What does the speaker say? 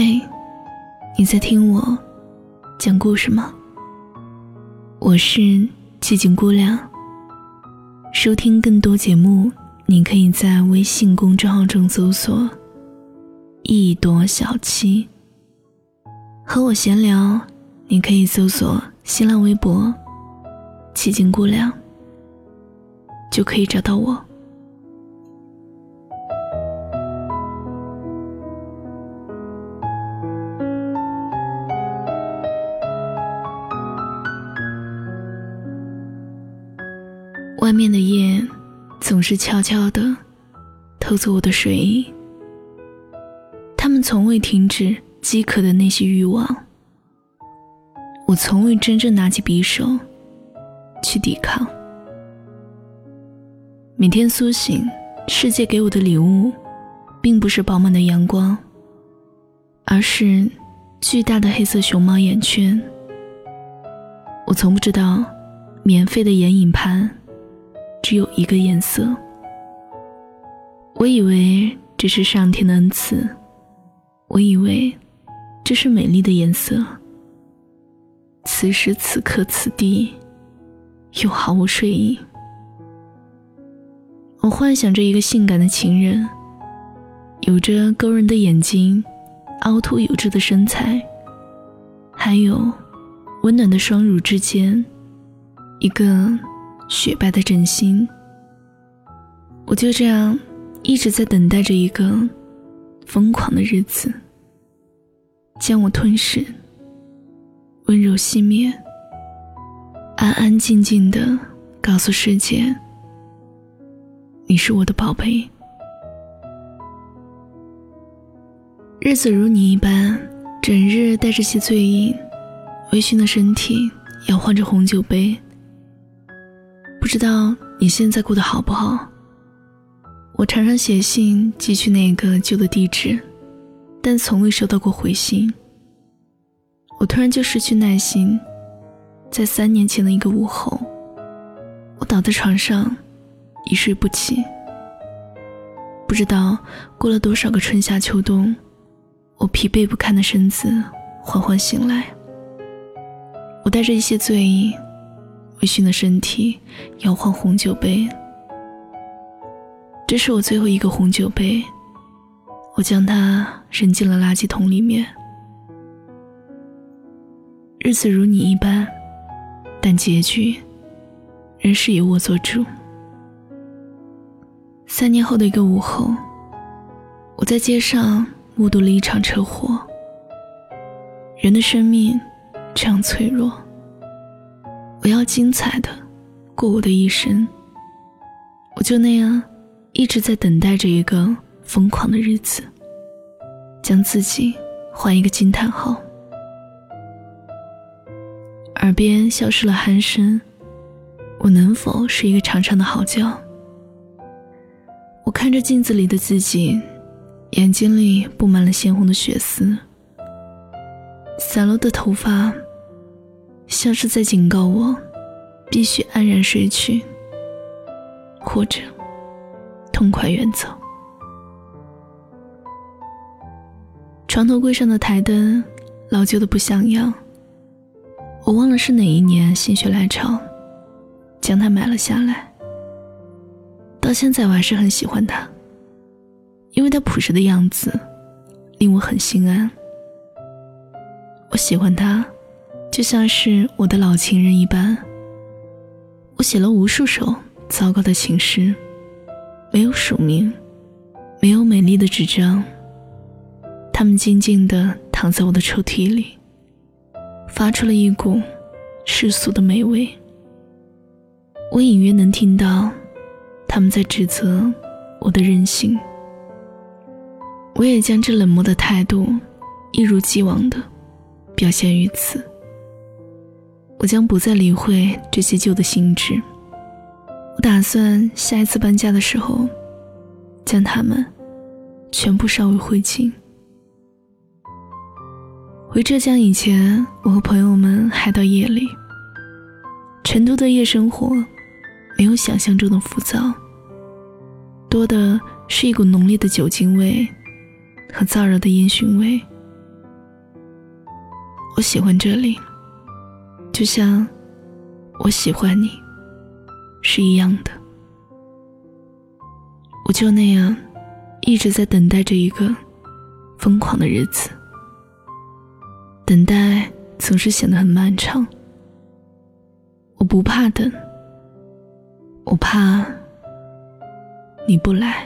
嘿你在听我讲故事吗？我是寂静姑娘。收听更多节目，你可以在微信公众号中搜索“一朵小七”。和我闲聊，你可以搜索新浪微博“寂静姑娘”，就可以找到我。外面的夜总是悄悄地偷走我的睡意，他们从未停止饥渴的那些欲望。我从未真正拿起匕首去抵抗。每天苏醒，世界给我的礼物，并不是饱满的阳光，而是巨大的黑色熊猫眼圈。我从不知道，免费的眼影盘。只有一个颜色，我以为这是上天的恩赐，我以为这是美丽的颜色。此时此刻此地，又毫无睡意。我幻想着一个性感的情人，有着勾人的眼睛，凹凸有致的身材，还有温暖的双乳之间，一个。雪白的枕芯，我就这样一直在等待着一个疯狂的日子，将我吞噬，温柔熄灭，安安静静的告诉世界，你是我的宝贝。日子如你一般，整日带着些醉意，微醺的身体摇晃着红酒杯。不知道你现在过得好不好？我常常写信寄去那个旧的地址，但从未收到过回信。我突然就失去耐心，在三年前的一个午后，我倒在床上，一睡不起。不知道过了多少个春夏秋冬，我疲惫不堪的身子缓缓醒来。我带着一些醉意。微醺的身体摇晃红酒杯，这是我最后一个红酒杯，我将它扔进了垃圾桶里面。日子如你一般，但结局仍是由我做主。三年后的一个午后，我在街上目睹了一场车祸。人的生命这样脆弱。我要精彩的过我的一生，我就那样一直在等待着一个疯狂的日子，将自己换一个惊叹号。耳边消失了鼾声，我能否是一个长长的嚎叫？我看着镜子里的自己，眼睛里布满了鲜红的血丝，散落的头发。像是在警告我，必须安然睡去，或者痛快远走。床头柜上的台灯老旧的不像样，我忘了是哪一年心血来潮将它买了下来。到现在我还是很喜欢它，因为它朴实的样子令我很心安。我喜欢它。就像是我的老情人一般，我写了无数首糟糕的情诗，没有署名，没有美丽的纸张，它们静静地躺在我的抽屉里，发出了一股世俗的美味。我隐约能听到他们在指责我的任性，我也将这冷漠的态度一如既往地表现于此。我将不再理会这些旧的信纸。我打算下一次搬家的时候，将它们全部烧为灰烬。回浙江以前，我和朋友们嗨到夜里。成都的夜生活没有想象中的浮躁，多的是一股浓烈的酒精味和燥热的烟熏味。我喜欢这里，就像我喜欢你是一样的。我就那样一直在等待着一个疯狂的日子，等待总是显得很漫长。我不怕等，我怕你不来。